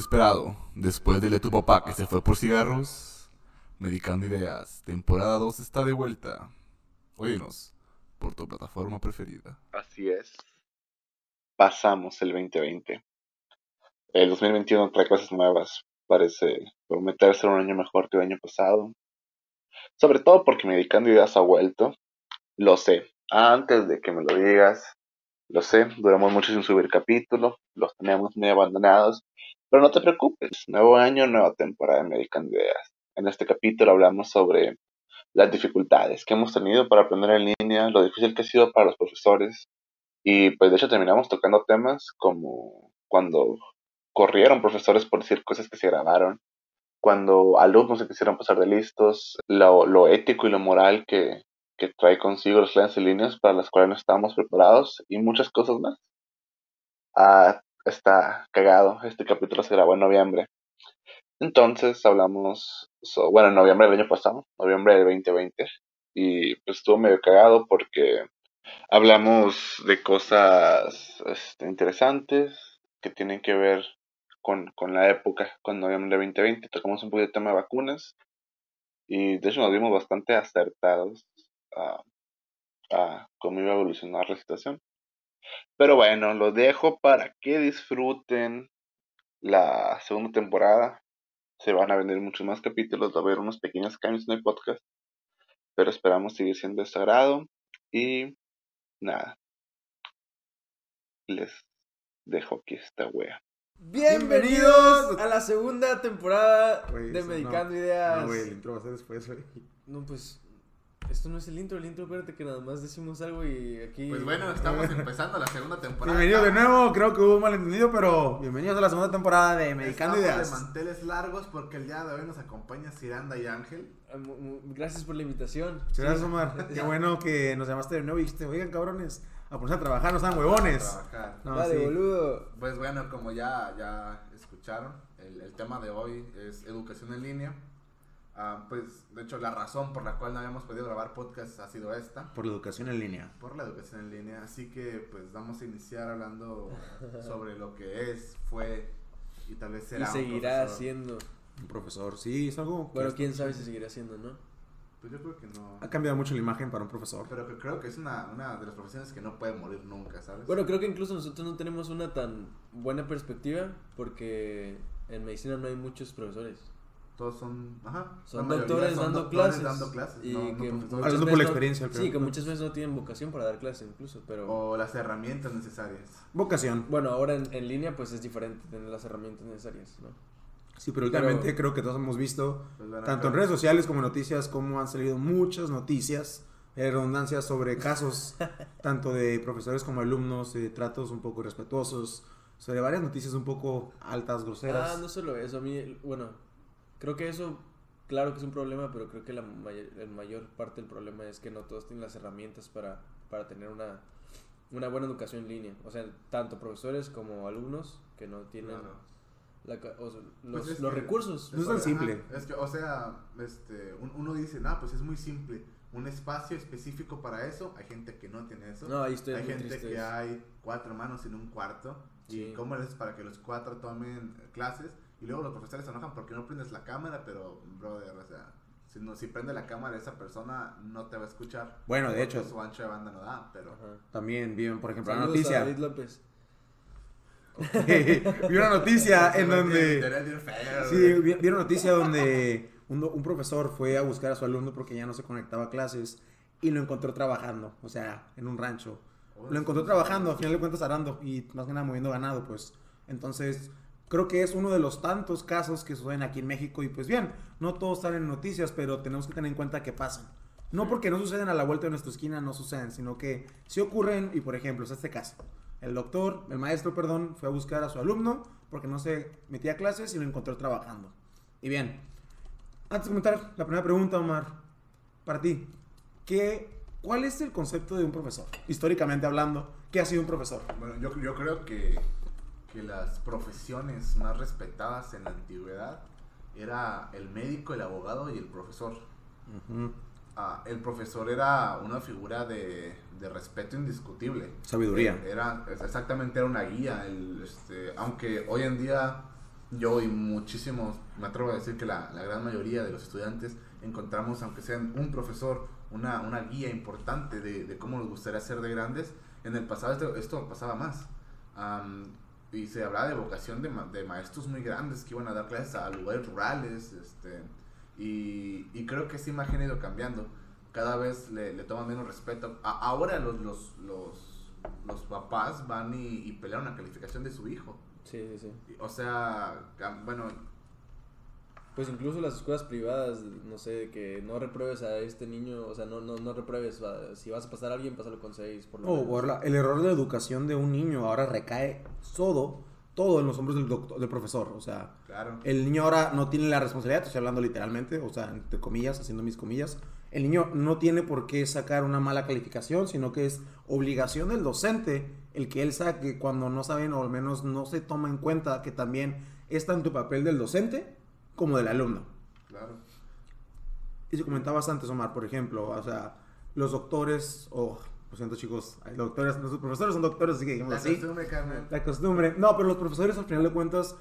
El regreso más esperado, después de tu papá que se fue por cigarros, Medicando Ideas, temporada 2 está de vuelta. Óyenos por tu plataforma preferida. Así es. Pasamos el 2020. El 2021 trae cosas nuevas. Parece prometer ser un año mejor que el año pasado. Sobre todo porque Medicando Ideas ha vuelto. Lo sé. Antes de que me lo digas, lo sé, duramos mucho sin subir capítulo, los teníamos muy abandonados, pero no te preocupes, nuevo año, nueva temporada de Medicando Ideas. En este capítulo hablamos sobre las dificultades que hemos tenido para aprender en línea, lo difícil que ha sido para los profesores, y pues de hecho terminamos tocando temas como cuando corrieron profesores por decir cosas que se grabaron, cuando alumnos se quisieron pasar de listos, lo, ético y lo moral que, que trae consigo las clases en líneas para las cuales no estábamos preparados y muchas cosas más. Ah, está cagado, este capítulo se grabó en noviembre. Entonces hablamos, bueno, en noviembre del año pasado, noviembre del 2020, y pues estuvo medio cagado porque hablamos de cosas este, interesantes que tienen que ver con, con la época, con noviembre del 2020, tocamos un poquito de tema de vacunas y de hecho nos vimos bastante acertados a, cómo iba a evolucionar la situación. Pero bueno, lo dejo para que disfruten la segunda temporada. Se van a venir muchos más capítulos, va a haber unos pequeños cambios en el podcast. Pero esperamos seguir siendo de agrado. Y nada. Les dejo aquí esta wea. Bienvenidos a la segunda temporada de Medicando Ideas. No, el intro va a ser después, No, pues esto no es el intro, el intro, acuérdate que nada más decimos algo y aquí. Pues bueno, estamos empezando la segunda temporada. Bienvenido de nuevo, creo que hubo un malentendido, pero bienvenidos a la segunda temporada de Medicando Ideas. de manteles largos porque el día de hoy nos acompaña Ciranda y Ángel. Ah, gracias por la invitación. Gracias, Omar. Qué bueno que nos llamaste de nuevo y dijiste, oigan, cabrones, a ponerse a trabajar, no están huevones. No, Dale, boludo. Pues bueno, como ya, ya escucharon, el, el tema de hoy es educación en línea. Ah, pues, de hecho, la razón por la cual no habíamos podido grabar podcast ha sido esta. Por la educación en línea. Por la educación en línea. Así que, pues, vamos a iniciar hablando sobre lo que es, fue y tal vez será. Y seguirá siendo. Un profesor, sí, es algo. Bueno, quién sabe si seguirá siendo, ¿no? Pues yo creo que no. Ha cambiado mucho la imagen para un profesor. Pero creo que es una, una de las profesiones que no puede morir nunca, ¿sabes? Bueno, creo que incluso nosotros no tenemos una tan buena perspectiva porque en medicina no hay muchos profesores todos son, ajá, son doctores, dando, clases, dando clases. Y que hablando por la experiencia. sí, que muchas veces no tienen vocación para dar clases incluso, pero... O las herramientas necesarias. Vocación. Bueno, ahora en, en línea pues es diferente tener las herramientas necesarias, ¿no? Sí, pero últimamente creo que todos hemos visto, pues tanto en redes sociales como en noticias, como han salido muchas noticias, eh, redundancias sobre casos, tanto de profesores como alumnos, de tratos un poco respetuosos, sobre varias noticias un poco altas, groseras. Ah, no solo eso, a mí, bueno, Creo que eso, claro que es un problema, pero creo que la mayor, parte del problema es que no todos tienen las herramientas para, para tener una, una buena educación en línea. O sea, tanto profesores como alumnos que no tienen pues los, recursos. No es tan simple. es que, o sea, este, uno dice, no, pues es muy simple. Un espacio específico para eso. Hay gente que no tiene eso. No, ahí estoy hay gente que hay cuatro manos en un cuarto. ¿Y cómo es para que los cuatro tomen clases? Y luego los profesores se enojan porque no prendes la cámara, pero, brother, o sea, si, no, si prende la cámara esa persona no te va a escuchar. Bueno, de hecho. Su ancho de banda no da, pero... También viven, por ejemplo, la noticia. David López. vi una noticia en donde... sí, vi, una noticia donde un, un, profesor fue a buscar a su alumno porque ya no se conectaba a clases y lo encontró trabajando, o sea, en un rancho. Lo encontró trabajando, al final de cuentas arando y más que nada moviendo ganado, pues. Entonces, creo que es uno de los tantos casos que suceden aquí en México y pues bien, no todos salen en noticias, pero tenemos que tener en cuenta que pasan. No porque no suceden a la vuelta de nuestra esquina, no suceden, sino que sí ocurren y por ejemplo, es este caso. El doctor, el maestro, perdón, fue a buscar a su alumno porque no se metía a clases y lo encontró trabajando. Y bien, antes de comentar la primera pregunta, Omar, para ti, ¿qué, ¿cuál es el concepto de un profesor? Históricamente hablando, ¿qué ha sido un profesor? Bueno, yo, yo creo que que las profesiones más respetadas en la antigüedad era el médico, el abogado y el profesor. Ah, el profesor era una figura de, de respeto indiscutible. Sabiduría. Era, exactamente, era una guía. El, este, aunque hoy en día yo y muchísimos, me atrevo a decir que la, la gran mayoría de los estudiantes encontramos, aunque sean un profesor, una, una guía importante de, de, cómo nos gustaría ser de grandes. En el pasado esto, esto pasaba más. Y se hablaba de vocación de, de, maestros muy grandes que iban a dar clases a lugares rurales. Este, y, y creo que esa imagen ha ido cambiando. Cada vez le, le toman menos respeto. ahora los, los, los, los, papás van y, y pelean una calificación de su hijo. Sí, sí, sí. O sea, bueno, pues incluso las escuelas privadas, no sé, que no repruebes a este niño, o sea, no, no, no repruebes, si vas a pasar a alguien, pásalo con seis. Por lo oh, el error de educación de un niño ahora recae todo, todo en los hombros del, doctor, del profesor, o sea, claro. el niño ahora no tiene la responsabilidad, estoy hablando literalmente, o sea, entre comillas, haciendo mis comillas, el niño no tiene por qué sacar una mala calificación, sino que es obligación del docente el que él saque cuando no saben o al menos no se toma en cuenta que también está en tu papel del docente como del alumno. Claro. Y se comentaba antes, Omar, por ejemplo, o sea, los doctores, o, oh, lo siento chicos, hay doctores, los profesores son doctores, así que digamos así. La costumbre, Carmen. La costumbre. No, pero los profesores al final de cuentas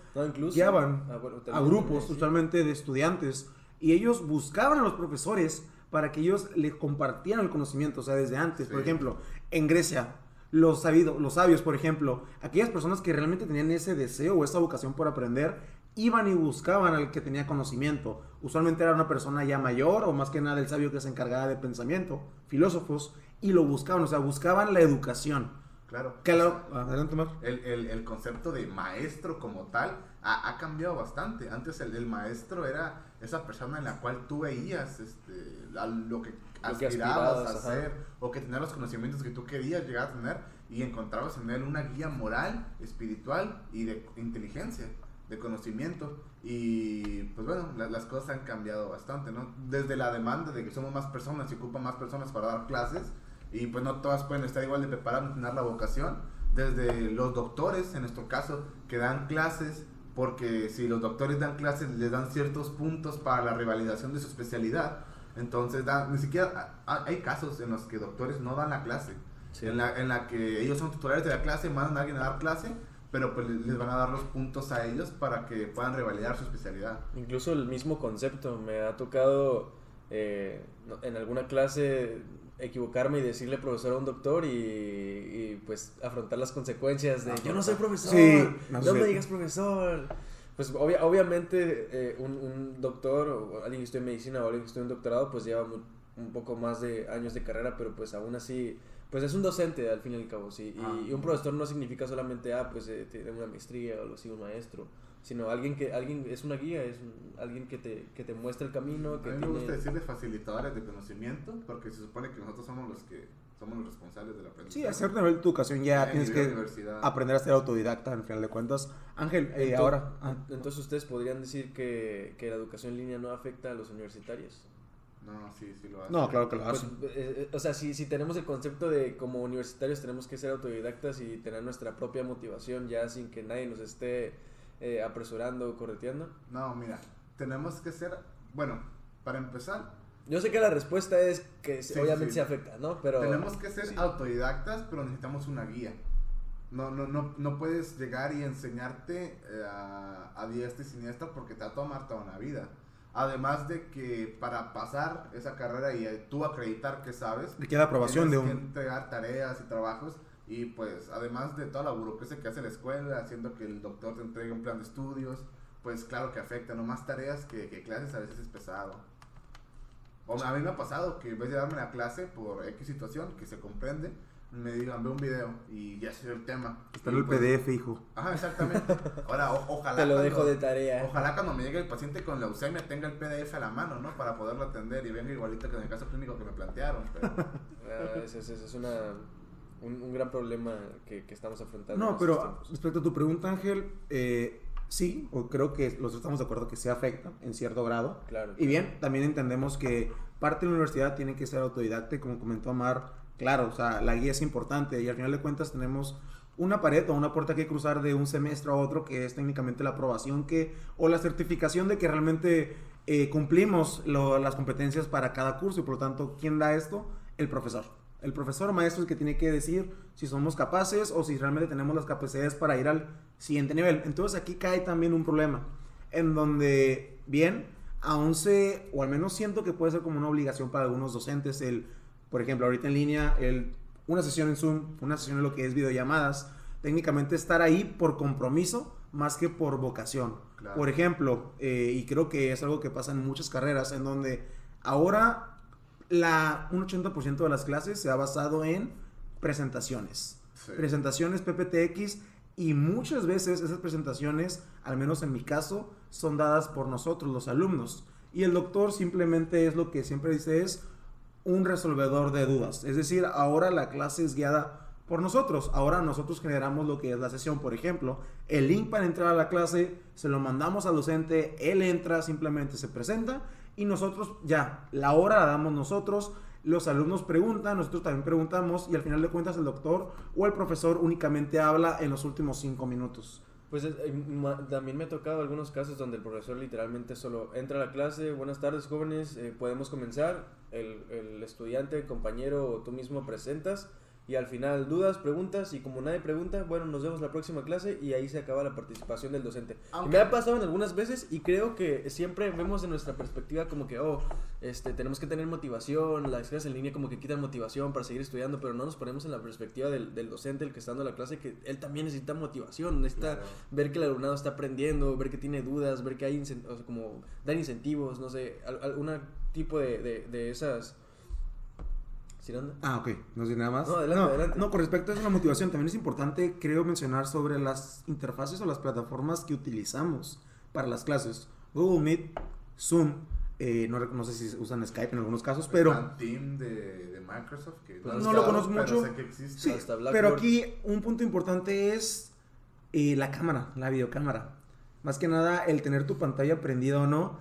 guiaban ah, a grupos, usualmente de estudiantes, y ellos buscaban a los profesores para que ellos les compartieran el conocimiento, o sea, desde antes. Por ejemplo, en Grecia, los, sabidos, los sabios, por ejemplo, aquellas personas que realmente tenían ese deseo o esa vocación por aprender, iban y buscaban al que tenía conocimiento. Usualmente era una persona ya mayor o más que nada el sabio que se encargaba de pensamiento, filósofos, y lo buscaban, o sea, buscaban la educación. Claro. adelante, Mar. El, el, el, concepto de maestro como tal ha, ha cambiado bastante. Antes el, el, maestro era esa persona en la cual tú veías este, lo que aspirabas, a hacer o que tenía los conocimientos que tú querías llegar a tener y encontrabas en él una guía moral, espiritual y de inteligencia de conocimiento. Y pues bueno, las cosas han cambiado bastante, ¿no? Desde la demanda de que somos más personas y ocupan más personas para dar clases y pues no todas pueden estar igual de preparadas tener la vocación, desde los doctores, en nuestro caso, que dan clases, porque si los doctores dan clases les dan ciertos puntos para la revalidación de su especialidad, entonces ni siquiera hay casos en los que doctores no dan la clase, en, la, en la que ellos son titulares de la clase, mandan a alguien a dar clase pero pues les van a dar los puntos a ellos para que puedan revalidar su especialidad. Incluso el mismo concepto, me ha tocado eh, en alguna clase equivocarme y decirle profesor a un doctor y, pues afrontar las consecuencias de yo no soy profesor, no, me digas profesor. Pues obviamente eh, un, doctor o alguien que estudia medicina o alguien que estudia un doctorado pues lleva un poco más de años de carrera, pero pues aún así pues es un docente al fin y al cabo, sí. Y, ah. un profesor no significa solamente, ah, pues eh, tiene una maestría o lo sigue un maestro, sino alguien que alguien es una guía, es alguien que te, que te muestra el camino. Que a mí me gusta decirle facilitadores de conocimiento, porque se supone que nosotros somos los que somos los responsables de la aprendizaje. Sí, a cierto nivel de educación ya tienes que aprender a ser autodidacta, al final de cuentas. Ángel, eh, ahora... Ah. Entonces ustedes podrían decir que, que la educación en línea no afecta a los universitarios. No, sí, sí lo hace. No, claro que lo pues, hace. Eh, eh, o sea, si, si tenemos el concepto de como universitarios tenemos que ser autodidactas y tener nuestra propia motivación ya sin que nadie nos esté eh, apresurando o correteando. No, mira, tenemos que ser, bueno, para empezar... Yo sé que la respuesta es que obviamente se afecta, ¿no? Pero... Tenemos que ser autodidactas, pero necesitamos una guía. No, no, no, no puedes llegar y enseñarte a, a diestra y siniestra porque te va a tomar toda una vida. Además de que para pasar esa carrera y tú acreditar que sabes, le queda aprobación de un... que entregar tareas y trabajos y pues además de toda la burocracia que hace la escuela, haciendo que el doctor te entregue un plan de estudios, pues claro que afecta, no más tareas que, que clases a veces es pesado. O a mí me ha pasado que en vez de darme la clase por X situación que se comprende, me digan, ve un video y ya sé el tema. Está en el pues, PDF, hijo. Ajá, exactamente. Ahora, ojalá. Te lo dejo de tarea. Ojalá cuando me llegue el paciente con leucemia tenga el PDF a la mano, ¿no? Para poderlo atender y venga igualito que en el caso clínico que me plantearon. Pero... Ah, ese, es una, un, gran problema que, que estamos afrontando. No, pero respecto a tu pregunta, Ángel, eh, sí, o creo que los estamos de acuerdo que se afecta en cierto grado. Claro. Y bien, también entendemos que parte de la universidad tiene que ser autodidacta, y como comentó Amar Claro, o sea, la guía es importante y al final de cuentas tenemos una pared o una puerta que cruzar de un semestre a otro que es técnicamente la aprobación que o la certificación de que realmente eh, cumplimos las competencias para cada curso y por lo tanto, ¿quién da esto? El profesor. El profesor maestro es el que tiene que decir si somos capaces o si realmente tenemos las capacidades para ir al siguiente nivel. Entonces aquí cae también un problema en donde, bien, aún se, o al menos siento que puede ser como una obligación para algunos docentes el, por ejemplo, ahorita en línea, el, una sesión en Zoom, una sesión en lo que es videollamadas, técnicamente estar ahí por compromiso más que por vocación. Por ejemplo, eh, y creo que es algo que pasa en muchas carreras, en donde ahora la, un 80% de las clases se ha basado en presentaciones. Presentaciones PPTX y muchas veces esas presentaciones, al menos en mi caso, son dadas por nosotros, los alumnos. Y el doctor simplemente es lo que siempre dice es un resolvedor de dudas. Es decir, ahora la clase es guiada por nosotros. Ahora nosotros generamos lo que es la sesión, por ejemplo, el link para entrar a la clase, se lo mandamos al docente, él entra, simplemente se presenta y nosotros ya, la hora la damos nosotros, los alumnos preguntan, nosotros también preguntamos y al final de cuentas el doctor o el profesor únicamente habla en los últimos cinco minutos. Pues eh, también me ha tocado algunos casos donde el profesor literalmente solo entra a la clase, buenas tardes jóvenes, eh, podemos comenzar, el, el estudiante, el compañero o tú mismo presentas y al final dudas, preguntas y como nadie pregunta, bueno, nos vemos la próxima clase y ahí se acaba la participación del docente. me ha pasado en algunas veces y creo que siempre vemos de nuestra perspectiva como que, oh, este, tenemos que tener motivación, las clases en línea como que quitan motivación para seguir estudiando, pero no nos ponemos en la perspectiva del, del docente, el que está dando la clase, que él también necesita motivación, necesita ver que el alumnado está aprendiendo, ver que tiene dudas, ver que hay, como, dar incentivos, no sé, algún tipo de, de, de esas Ah, ok. ¿No sé nada más? No, adelante, adelante. No, con respecto a eso, la motivación, también es importante, creo, mencionar sobre las interfaces o las plataformas que utilizamos para las clases. Google Meet, Zoom, eh, no, no, sé si usan Skype en algunos casos, pero... Team de, de Microsoft, que no, no lo conozco mucho. Sí, pero aquí un punto importante es eh, la cámara, la videocámara. Más que nada, el tener tu pantalla prendida o no,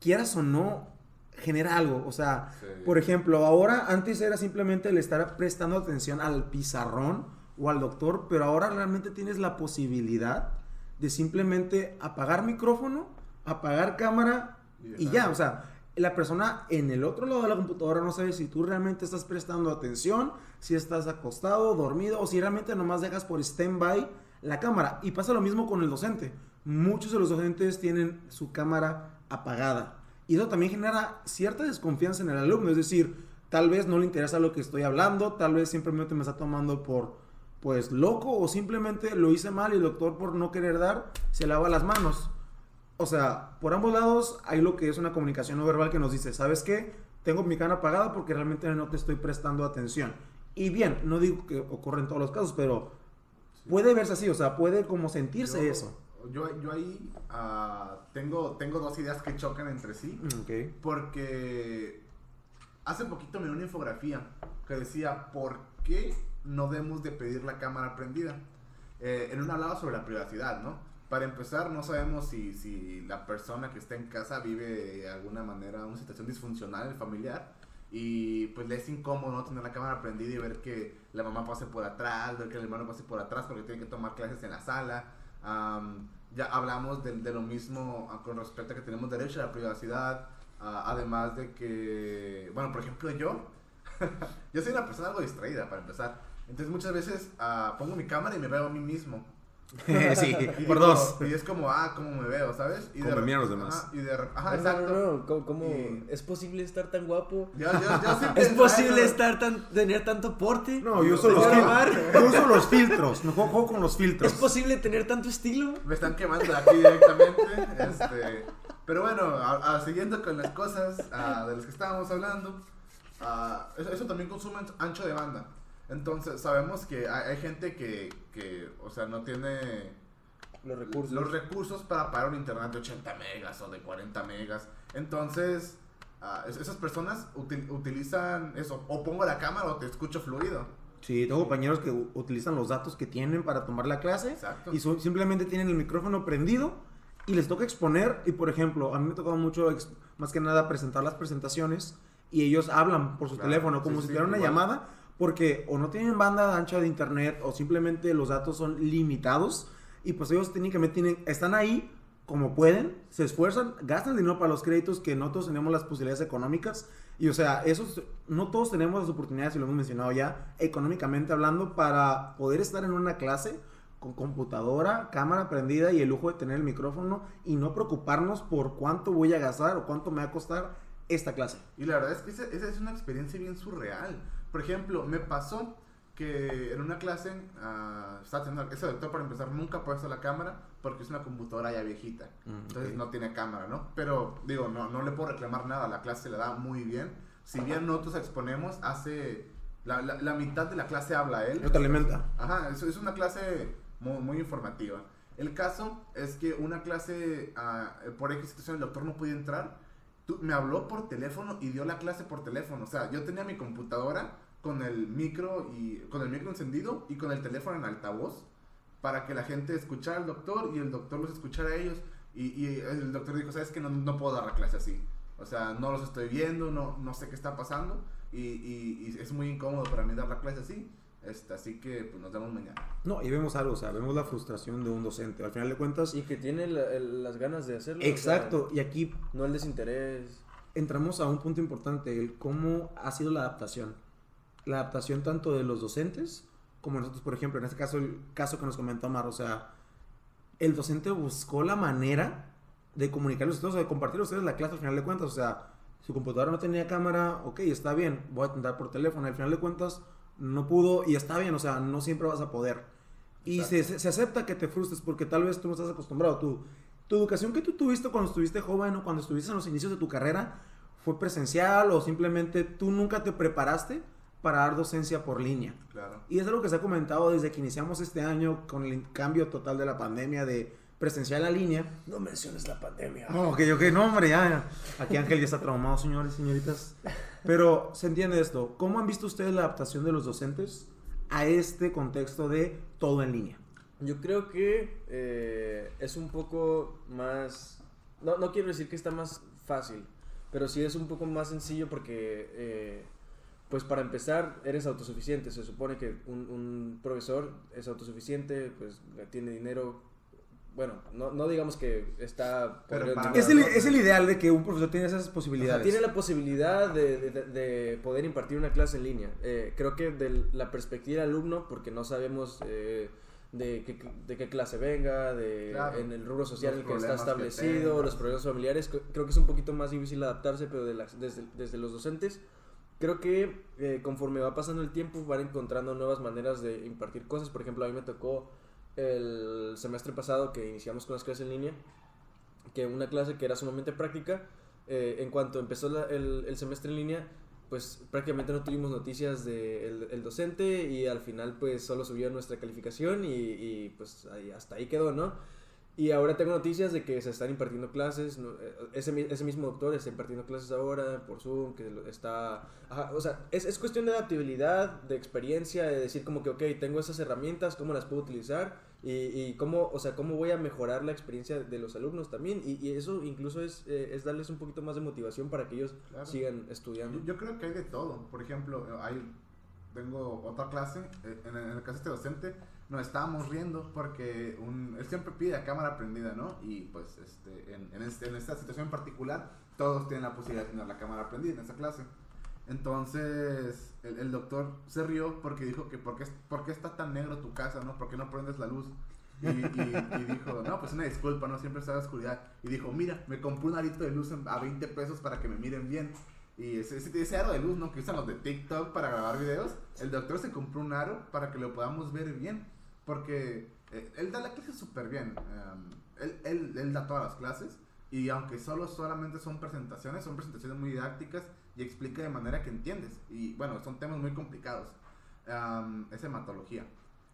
quieras o no, genera algo. O sea, por ejemplo, ahora antes era simplemente el estar prestando atención al pizarrón o al doctor, pero ahora realmente tienes la posibilidad de simplemente apagar micrófono, apagar cámara y, ya. O sea, la persona en el otro lado de la computadora no sabe si tú realmente estás prestando atención, si estás acostado, dormido o si realmente nomás dejas por stand-by la cámara. Y pasa lo mismo con el docente. Muchos de los docentes tienen su cámara apagada. Y eso también genera cierta desconfianza en el alumno, es decir, tal vez no le interesa lo que estoy hablando, tal vez simplemente me está tomando por pues loco o simplemente lo hice mal y el doctor por no querer dar se lava las manos. O sea, por ambos lados hay lo que es una comunicación no verbal que nos dice, ¿sabes qué? Tengo mi cara apagada porque realmente no te estoy prestando atención. Y bien, no digo que ocurre en todos los casos, pero puede verse así, o sea, puede como sentirse eso yo, yo ahí uh, tengo, tengo dos ideas que chocan entre sí. Mm, porque hace poquito me dio una infografía que decía, ¿por qué no debemos de pedir la cámara prendida? Eh, en un hablaba sobre la privacidad, ¿no? Para empezar, no sabemos si, si la persona que está en casa vive de alguna manera una situación disfuncional familiar y pues le es incómodo no tener la cámara prendida y ver que la mamá pase por atrás, ver que el hermano pase por atrás porque tiene que tomar clases en la sala ya hablamos de, lo mismo ah, con respecto a que tenemos derecho a la privacidad, ah, además de que, bueno, por ejemplo yo, yo soy una persona algo distraída para empezar, entonces muchas veces ah, pongo mi cámara y me veo a mí mismo. sí, por dos. Y es como, ah, cómo me veo, ¿sabes? Y como de, miran los demás. y de, ajá, exacto. No, ¿Cómo, ¿Es posible estar tan guapo? Ya, ya, ya ¿Es posible estar tan, tener tanto porte? No, yo uso, los, yo uso los filtros. Me juego, con los filtros. ¿Es posible tener tanto estilo? Me están quemando aquí directamente. este, pero bueno, a, siguiendo con las cosas de las que estábamos hablando, eso, eso también consume ancho de banda. Entonces, sabemos que hay, gente que, que, o sea, no tiene los recursos. los recursos para pagar un internet de 80 megas o de 40 megas. Entonces, ah, esas personas utilizan eso, o pongo la cámara o te escucho fluido. Sí, tengo compañeros que utilizan los datos que tienen para tomar la clase Exacto. y simplemente tienen el micrófono prendido y les toca exponer. Y por ejemplo, a mí me ha tocado mucho, más que nada, presentar las presentaciones y ellos hablan por su teléfono como si fuera una llamada porque o no tienen banda ancha de internet o simplemente los datos son limitados y pues ellos técnicamente tienen, están ahí como pueden, se esfuerzan, gastan dinero para los créditos que nosotros tenemos las posibilidades económicas Y o sea, esos, no todos tenemos las oportunidades, y lo hemos mencionado ya, económicamente hablando, para poder estar en una clase con computadora, cámara prendida y el lujo de tener el micrófono y no preocuparnos por cuánto voy a gastar o cuánto me va a costar esta clase. Y la verdad es que esa, esa es una experiencia bien surreal. Por ejemplo, me pasó que en una clase, uh, estaba teniendo, ese doctor para empezar nunca puesto la cámara porque es una computadora ya viejita. Mm, Entonces no tiene cámara, ¿no? Pero digo, no, no le puedo reclamar nada, la clase le da muy bien. Si bien nosotros exponemos, hace la, la, la mitad de la clase habla él. No te alimenta. Ajá, es, es una clase muy, muy, informativa. El caso es que una clase, uh, por X situación, el doctor no podía entrar. Tú, me habló por teléfono y dio la clase por teléfono. O sea, yo tenía mi computadora con el micro y con el micro encendido y con el teléfono en altavoz para que la gente escuchara al doctor y el doctor los escuchara a ellos y, y el doctor dijo, sabes que no, no, puedo dar la clase así, o sea, no los estoy viendo, no, no sé qué está pasando y, y, y es muy incómodo para mí dar la clase así. Este, así que pues nos vemos mañana. No, y vemos algo, o sea, vemos la frustración de un docente. Al final de cuentas. Y que tiene la, el, las ganas de hacerlo. Exacto, o sea, y aquí. No el desinterés. Entramos a un punto importante, el cómo ha sido la adaptación la adaptación tanto de los docentes como nosotros, por ejemplo, en este caso, el caso que nos comentó Mar, o sea, el docente buscó la manera de comunicarles ustedes, de compartir a ustedes la clase al final de cuentas, o sea, su computadora no tenía cámara, ok, está bien, voy a intentar por teléfono, al final de cuentas no pudo y está bien, o sea, no siempre vas a poder. Y se, se, acepta que te frustres porque tal vez tú no estás acostumbrado, tú, tu educación que tú tuviste cuando estuviste joven o cuando estuviste en los inicios de tu carrera fue presencial o simplemente tú nunca te preparaste para dar docencia por línea. Claro. Y es algo que se ha comentado desde que iniciamos este año con el cambio total de la pandemia de presencial a línea. No menciones la pandemia. No, ok, ok, no, hombre, ya. Aquí Ángel ya está traumado, señores señoritas. Pero se entiende esto. ¿Cómo han visto ustedes la adaptación de los docentes a este contexto de todo en línea? Yo creo que eh, es un poco más... No, no quiero decir que está más fácil, pero sí es un poco más sencillo porque... Eh, pues para empezar, eres autosuficiente. Se supone que un, un profesor es autosuficiente, pues tiene dinero. Bueno, no, no digamos que está... Pero es, el, es, el, ideal de que un profesor tiene esas posibilidades. O sea, tiene la posibilidad de, de, de, poder impartir una clase en línea. Eh, creo que de la perspectiva del alumno, porque no sabemos... Eh, de qué, de qué clase venga, de claro. en el rubro social en el que está establecido, que los problemas familiares. Creo que es un poquito más difícil adaptarse, pero de las, desde, desde los docentes creo que eh, conforme va pasando el tiempo van encontrando nuevas maneras de impartir cosas. Por ejemplo, a mí me tocó el semestre pasado que iniciamos con las clases en línea, que una clase que era sumamente práctica, eh, en cuanto empezó la, el, el, semestre en línea, pues prácticamente no tuvimos noticias del de el docente y al final pues solo subió nuestra calificación y, y pues ahí, hasta ahí quedó, ¿no? Y ahora tengo noticias de que se están impartiendo clases, eh, ese, ese mismo doctor está impartiendo clases ahora por Zoom, que está... Ajá, o sea, es, es, cuestión de adaptabilidad, de experiencia, de decir como que, ok, tengo esas herramientas, ¿cómo las puedo utilizar? Y, y cómo, o sea, cómo voy a mejorar la experiencia de los alumnos también. Y, y eso incluso es, eh, es, darles un poquito más de motivación para que ellos claro. sigan estudiando. Yo, yo, creo que hay de todo. Por ejemplo, hay, tengo otra clase, eh, en, en el caso de este docente nos estábamos riendo porque él siempre pide a cámara prendida, ¿no? Y pues este, este, en, esta situación en particular, todos tienen la posibilidad de tener la cámara prendida en esta clase. Entonces, el, doctor se rió porque dijo que ¿por qué, ¿por qué, está tan negro tu casa, no? ¿Por qué no prendes la luz? Y, y, y, dijo, no, pues una disculpa, no siempre está en oscuridad. Y dijo, mira, me compré un arito de luz a 20 pesos para que me miren bien. Y ese, ese, ese, aro de luz, ¿no? Que usan los de TikTok para grabar videos. El doctor se compró un aro para que lo podamos ver bien. Porque eh, él da la clase súper bien. Um, él, él, él, da todas las clases. Y aunque solo solamente son presentaciones, son presentaciones muy didácticas y explica de manera que entiendes. Y bueno, son temas muy complicados. Um, es hematología.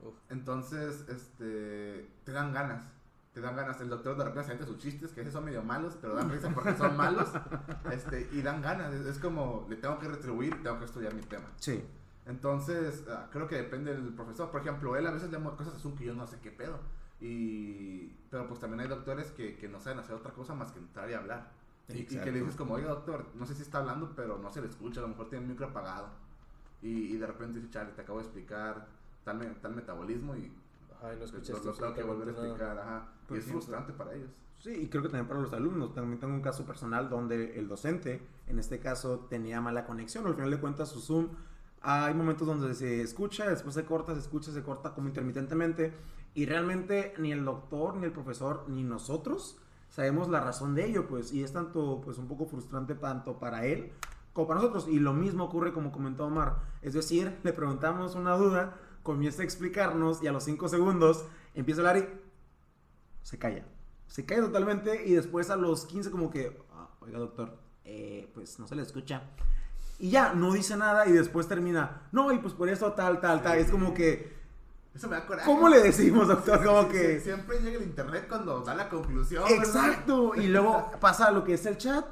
Uf. Entonces, este, te dan ganas. Te dan ganas. El doctor de repente siente sus chistes, que esos son medio malos, pero dan risa porque son malos. Este, y dan ganas. Es, es como, le tengo que retribuir, tengo que estudiar mi tema. Sí. Entonces, uh, creo que depende del profesor. Por ejemplo, él a veces le da cosas a Zoom que yo no sé qué pedo. Y, pero pues también hay doctores que, que no saben hacer otra cosa más que entrar y hablar. Y, y, que le dices como, oiga doctor, no sé si está hablando, pero no se le escucha, a lo mejor tiene el micro apagado. Y, y de repente dice, chale, te acabo de explicar tal, me, tal metabolismo y Ajá, y no Lo, escuchaste lo tengo que volver a explicar, ajá. Y es frustrante para ellos. Sí, y creo que también para los alumnos. También tengo un caso personal donde el docente, en este caso, tenía mala conexión. Al final de cuentas, su Zoom, hay momentos donde se escucha, después se corta, se escucha, se corta como intermitentemente. Y realmente ni el doctor, ni el profesor, ni nosotros sabemos la razón de ello, pues. Y es tanto, pues, un poco frustrante tanto para él como para nosotros. Y lo mismo ocurre como comentó Omar. Es decir, le preguntamos una duda, comienza a explicarnos y a los 5 segundos empieza a hablar y se calla. Se calla totalmente y después a los 15 como que, "Ah, oiga doctor, eh, pues no se le escucha. Y ya, no dice nada y después termina, no, y pues por eso tal, tal, tal. Es como que, Eso me da coraje. ¿cómo le decimos doctor? Como Sí, que... sí, Siempre llega el internet cuando da la conclusión. ¿verdad? Exacto. Y luego pasa lo que es el chat.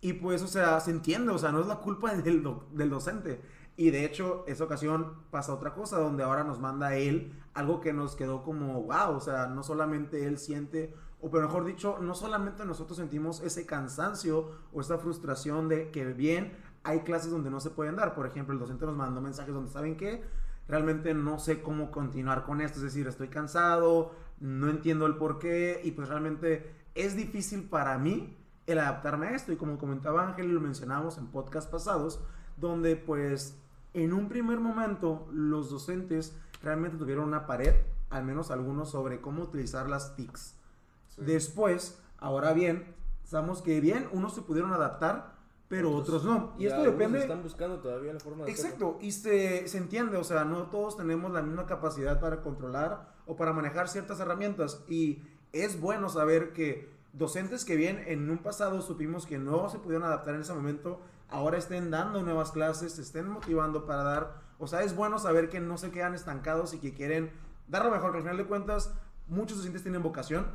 Y pues, o sea, se entiende. O sea, no es la culpa del, del docente. Y de hecho, esa ocasión pasa otra cosa, donde ahora nos manda él algo que nos quedó como, wow, o sea, no solamente él siente, o pero mejor dicho, no solamente nosotros sentimos ese cansancio o esa frustración de que bien hay clases donde no se pueden dar. Por ejemplo, el docente nos mandó mensajes donde, ¿saben qué? Realmente no sé cómo continuar con esto, es decir, estoy cansado, no entiendo el por qué y pues realmente es difícil para mí el adaptarme a esto y como comentaba Ángel y lo mencionamos en podcast pasados, donde pues en un primer momento los docentes realmente tuvieron una pared, al menos algunos, sobre cómo utilizar las TICs. Sí. Después, ahora bien, sabemos que bien, unos se pudieron adaptar, pero otros, no. Y esto depende... Están buscando todavía la forma de hacerlo. Exacto, y se, se entiende, o sea, no todos tenemos la misma capacidad para controlar o para manejar ciertas herramientas y es bueno saber que docentes que bien en un pasado supimos que no se pudieron adaptar en ese momento, ahora estén dando nuevas clases, se estén motivando para dar, o sea, es bueno saber que no se quedan estancados y que quieren dar lo mejor, que al final de cuentas muchos docentes tienen vocación,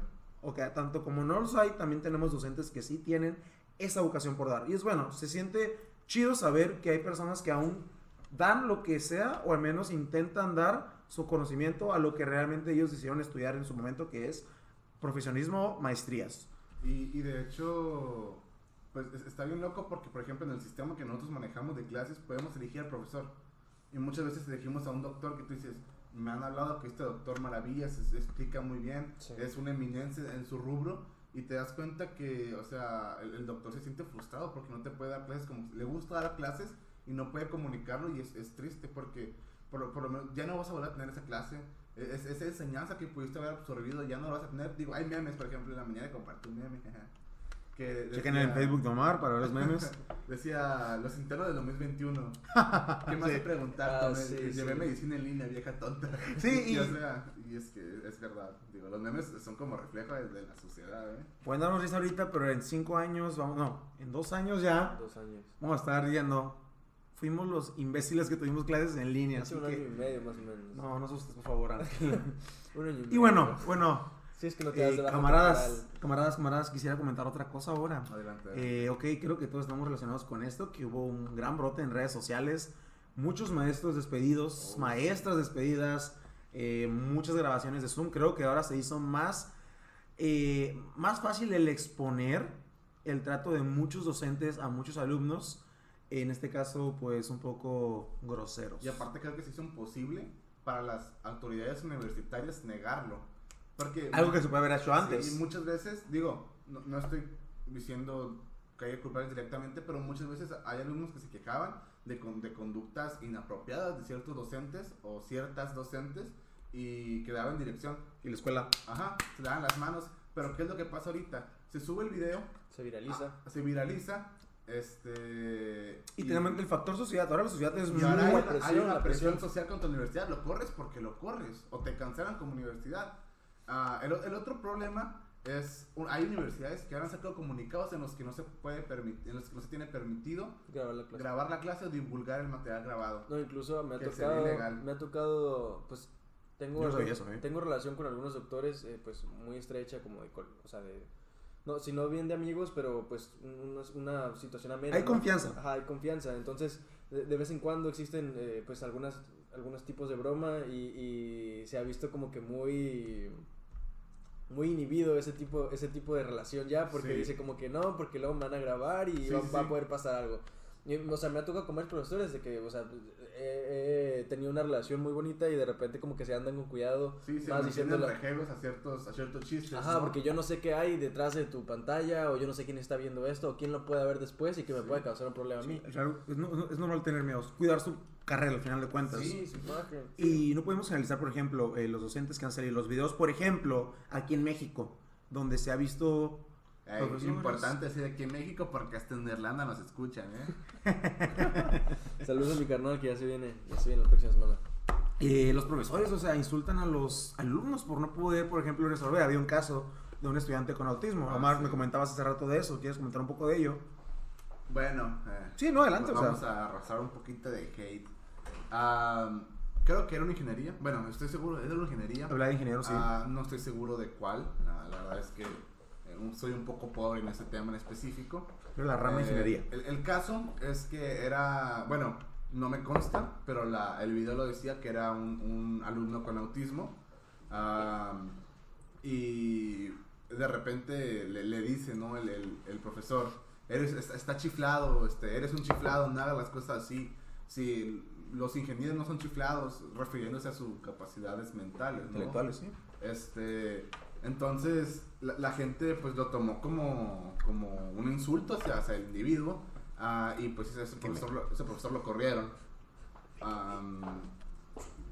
o que tanto como no los hay, también tenemos docentes que sí tienen esa vocación por dar. Y es bueno, se siente chido saber que hay personas que aún dan lo que sea o al menos intentan dar su conocimiento a lo que realmente ellos decidieron estudiar en su momento, que es profesionismo, maestrías. Y, y de hecho, pues es- está bien loco porque, por ejemplo, en el sistema que nosotros manejamos de clases podemos elegir al profesor. Y muchas veces elegimos a un doctor que tú dices, me han hablado que este doctor maravillas, es- explica muy bien, Sí. es una eminencia en su rubro. Y te das cuenta que, o sea, el, doctor se siente frustrado porque no te puede dar clases como le gusta dar clases y no puede comunicarlo y es, triste porque por, lo- por lo menos ya no vas a volver a tener esa clase. E, Es, esa enseñanza que pudiste haber absorbido ya no la vas a tener. Digo, hay memes, por ejemplo, en la mañana compartí un meme. que Chequen en el decía- Facebook de Omar para ver los memes. Decía, los internos del 2021. ¿Qué más Sí. te preguntar? Ah, Tomé- sí, Llevé sí. medicina en línea, vieja tonta. Sí, y, y- o sea, y es que es verdad. Digo, los memes son como reflejo de, de la sociedad, ¿eh? Pueden darnos risa ahorita, pero en cinco años, vamos, no, en dos años ya, Dos años. vamos a estar riendo. Fuimos los imbéciles que tuvimos clases en línea, Hace así un año y que... medio más o menos. No, no asustes, por favor, Ángel. Un año y, Y medio. bueno, bueno, Si es que no te das eh, de baja camaradas, camaradas, camaradas, quisiera comentar otra cosa ahora. Adelante. Eh, ok, creo que todos estamos relacionados con esto, que hubo un gran brote en redes sociales, muchos maestros despedidos, Oh, maestras despedidas, eh, muchas grabaciones de Zoom. Creo que ahora se hizo más, eh, más fácil el exponer el trato de muchos docentes a muchos alumnos, en este caso pues un poco groseros. Y aparte creo que se hizo imposible para las autoridades universitarias negarlo. Porque Algo que se puede haber hecho Sí, antes. y muchas veces, digo, no, no estoy diciendo que haya culpables directamente, pero muchas veces hay alumnos que se quejaban de, con- de conductas inapropiadas de ciertos docentes o ciertas docentes y que daban dirección. Y la escuela. Ajá, se daban las manos. Pero ¿qué es lo que pasa ahorita? Se sube el video, Se viraliza. ah, se viraliza, este... Y tenemos el factor sociedad. Ahora la sociedad es y muy... ahora hay, presión, hay una presión presión. social contra la universidad. Lo corres porque lo corres. O te cancelan como universidad. Ah, el, el otro problema es... un- hay universidades que ahora han sacado comunicados en los que no se puede permitir, en los que no se tiene permitido Grabar la clase. grabar la clase o divulgar el material grabado. No, incluso me ha tocado, me ha tocado, pues, tengo, no eso, ¿eh? tengo relación con algunos doctores, eh, pues, muy estrecha, como de, o sea, de, no, si no bien de amigos, pero, pues, un- una, una situación amena. Hay ¿no? confianza. Ajá, hay confianza, entonces, de, de vez en cuando existen, eh, pues, algunas, algunos tipos de broma y, y se ha visto como que muy muy inhibido ese tipo ese tipo de relación ya porque Sí. dice como que no porque luego me van a grabar y Sí, va, sí, va a poder pasar algo y, o sea, me ha tocado varios profesores de que, o sea, eh, tenía una relación muy bonita y de repente como que se andan con cuidado. Sí, se más diciendo rejegos a ciertos, a ciertos chistes. Ajá, ¿no? porque yo no sé qué hay detrás de tu pantalla o yo no sé quién está viendo esto o quién lo puede ver después y que me puede causar un problema a mí. Claro, es, es normal tener miedos. Cuidar su carrera al final de cuentas. Sí, su imagen. Y no podemos analizar, por ejemplo, eh, los docentes que han salido, los videos, por ejemplo, aquí en México, donde se ha visto... Profesores. importante decir aquí en México porque hasta en Irlanda nos escuchan, ¿eh? Saludos a mi carnal que ya se viene, ya se viene la próxima semana. eh, los profesores, o sea, insultan a los alumnos por no poder, por ejemplo, resolver. Había un caso de un estudiante con autismo. Ah, Omar, sí. me comentabas hace rato de eso. ¿Quieres comentar un poco de ello? Bueno, eh, Sí, no, adelante, o Vamos sea. a arrasar un poquito de hate. Am, creo que era una ingeniería. Bueno, estoy seguro, era una ingeniería. Habla de ingeniero, sí. Ah, no estoy seguro de cuál. Ah, la verdad es que soy un poco pobre en ese tema en específico. Pero la rama de Eh, ingeniería. El, el caso es que era, bueno, no me consta, pero la, el video lo decía que era un, un alumno con autismo. y de repente le, le dice, ¿no? El, el- el profesor, eres, está, chiflado, este, eres un chiflado, hagas las cosas así. Si los ingenieros no son chiflados, refiriéndose a sus capacidades mentales, ¿no? Intelectuales, sí. Este, entonces la, la gente pues lo tomó como, como un insulto hacia, hacia el individuo ah, y pues ese profesor, lo, ese profesor lo corrieron. Am,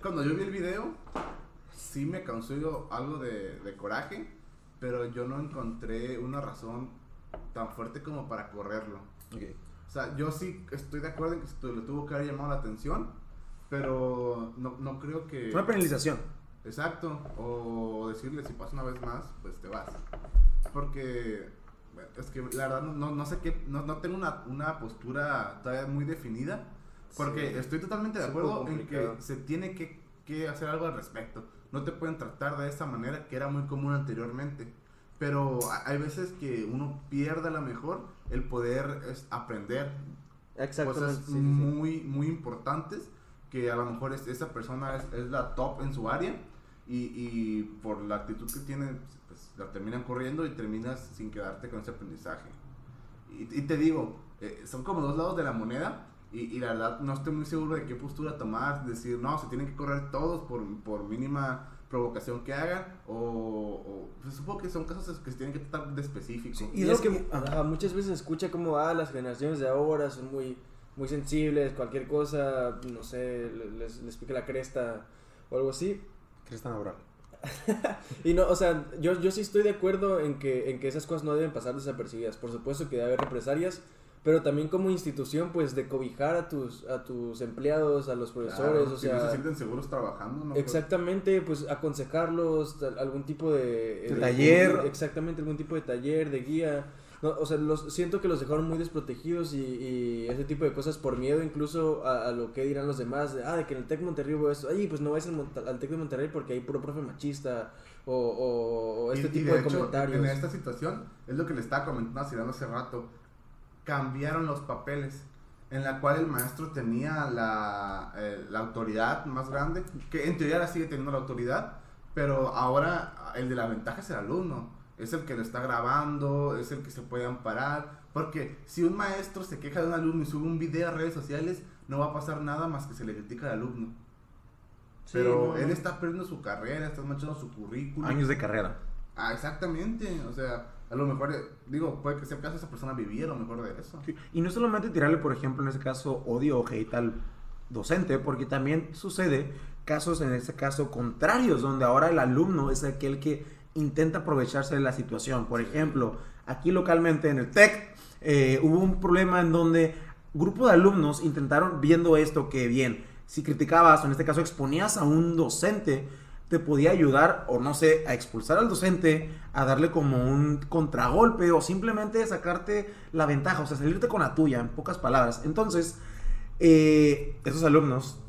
cuando yo vi el video, sí me causó algo de, de coraje, pero yo no encontré una razón tan fuerte como para correrlo. O sea, yo sí estoy de acuerdo en que le tuvo que haber llamado la atención, pero no, no creo que... Una penalización. Exacto, o decirle si pasa una vez más, pues te vas. Porque es que la verdad no, no sé qué, no, no tengo una, una postura todavía muy definida, porque Sí. estoy totalmente de acuerdo en que se tiene que, que hacer algo al respecto. No te pueden tratar de esa manera que era muy común anteriormente. Pero ha- hay veces que uno pierde a lo mejor el poder es, aprender cosas sí, sí, sí. muy, muy importantes que a lo mejor es- esa persona es, es la top en su área y, y por la actitud que tiene, pues la terminan corriendo y terminas sin quedarte con ese aprendizaje. Y, y te digo, eh, son como dos lados de la moneda y, y la verdad no estoy muy seguro de qué postura tomar, decir, no, se tienen que correr todos por, por mínima provocación que hagan o, o- pues, supongo que son casos que se tienen que tratar de específico. Sí, Y, es es que que- ajá, muchas veces se escucha como, ah, las generaciones de ahora son muy, muy sensibles, cualquier cosa, no sé, le- les, les pica la cresta o algo así. Cresta laboral. Y no, o sea, yo, yo sí estoy de acuerdo en que, en que esas cosas no deben pasar desapercibidas. Por supuesto que debe haber represalias, pero también como institución, pues, de cobijar a tus, a tus empleados, a los profesores, Claro, o si no se sea... sienten seguros trabajando, ¿no? Exactamente, pues aconsejarlos, algún tipo de, De taller. Exactamente, algún tipo de taller, de guía. No, o sea, los, siento que los dejaron muy desprotegidos y, y ese tipo de cosas por miedo incluso a, a lo que dirán los demás. De, ah, de que en el TEC Monterrey hubo esto. Ay, pues no vais al, TEC de Monterrey porque hay puro profe machista o, o- o este Y- y tipo de, hecho, comentarios. En esta situación, es lo que le estaba comentando a Cirano hace rato. Cambiaron los papeles. En la cual el maestro tenía la, eh, la autoridad más grande. Que en teoría ahora sigue teniendo la autoridad. Pero ahora el de la ventaja es el alumno. Es el que lo está grabando, es el que se puede amparar. Porque si un maestro se queja de un alumno y sube un video a redes sociales, no va a pasar nada más que se le critica al alumno. Sí, Pero no, él no. está perdiendo su carrera, está manchando su currículum. Años de carrera. Ah, exactamente. O sea, a lo mejor, eh, digo, puede que sea caso esa persona vivía a lo mejor de eso. Sí, Y no solamente tirarle, por ejemplo, en ese caso, odio o hate al docente, porque también sucede casos, en este caso, contrarios, donde ahora el alumno es aquel que intenta aprovecharse de la situación. Por ejemplo, aquí localmente en el TEC eh, hubo un problema en donde grupo de alumnos intentaron, viendo esto, que bien, si criticabas o en este caso exponías a un docente, te podía ayudar o no sé, a expulsar al docente, a darle como un contragolpe o simplemente sacarte la ventaja, o sea, salirte con la tuya, en pocas palabras. Entonces, eh, esos alumnos,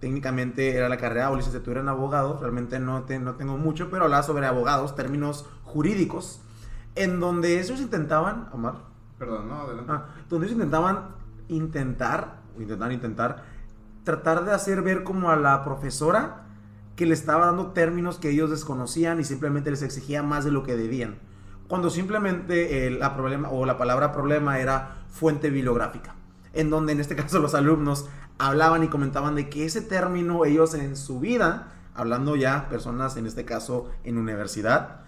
técnicamente era la carrera o licenciatura en abogado, realmente no, te- no tengo mucho, pero hablaba sobre abogados, términos jurídicos, en donde ellos intentaban, Omar, Perdón, no, adelante. Ah, donde ellos intentaban intentar, o intentar, intentar, tratar de hacer ver como a la profesora que le estaba dando términos que ellos desconocían y simplemente les exigía más de lo que debían. Cuando simplemente eh, la problema o la palabra problema era fuente bibliográfica, en donde en este caso los alumnos hablaban y comentaban de que ese término ellos en su vida, hablando ya personas en este caso en universidad,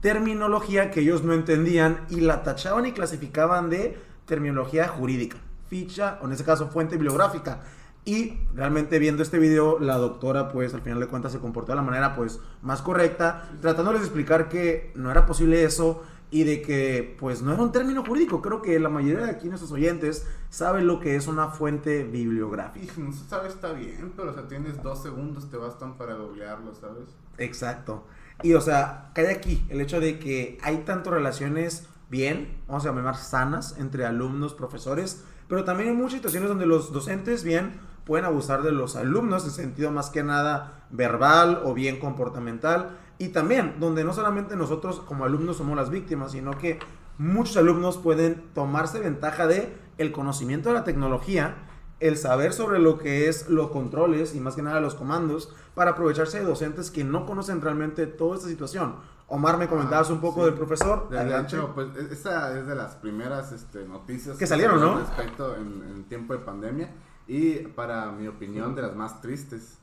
terminología que ellos no entendían y la tachaban y clasificaban de terminología jurídica, ficha o en este caso fuente bibliográfica. Y realmente viendo este video, la doctora pues al final de cuentas se comportó de la manera pues más correcta, tratándoles de explicar que no era posible eso y de que pues no era un término jurídico. Creo que la mayoría de aquí nuestros oyentes saben lo que es una fuente bibliográfica. Y no se sabe está bien, pero o sea, tienes dos segundos, te bastan para googlearlo, ¿sabes? Exacto. Y o sea, cae aquí el hecho de que hay tanto relaciones bien, vamos a llamar sanas, entre alumnos, profesores, pero también hay muchas situaciones donde los docentes bien pueden abusar de los alumnos en sentido más que nada verbal o bien comportamental. Y también donde no solamente nosotros como alumnos somos las víctimas, sino que muchos alumnos pueden tomarse ventaja de el conocimiento de la tecnología, el saber sobre lo que es los controles y más que nada los comandos para aprovecharse de docentes que no conocen realmente toda esta situación. Omar, me comentabas un poco Ah, sí. del profesor. De Adelante. hecho, pues e- esa es de las primeras este, noticias Que salieron, ¿no? Respecto en, en tiempo de pandemia y para mi opinión de las más tristes.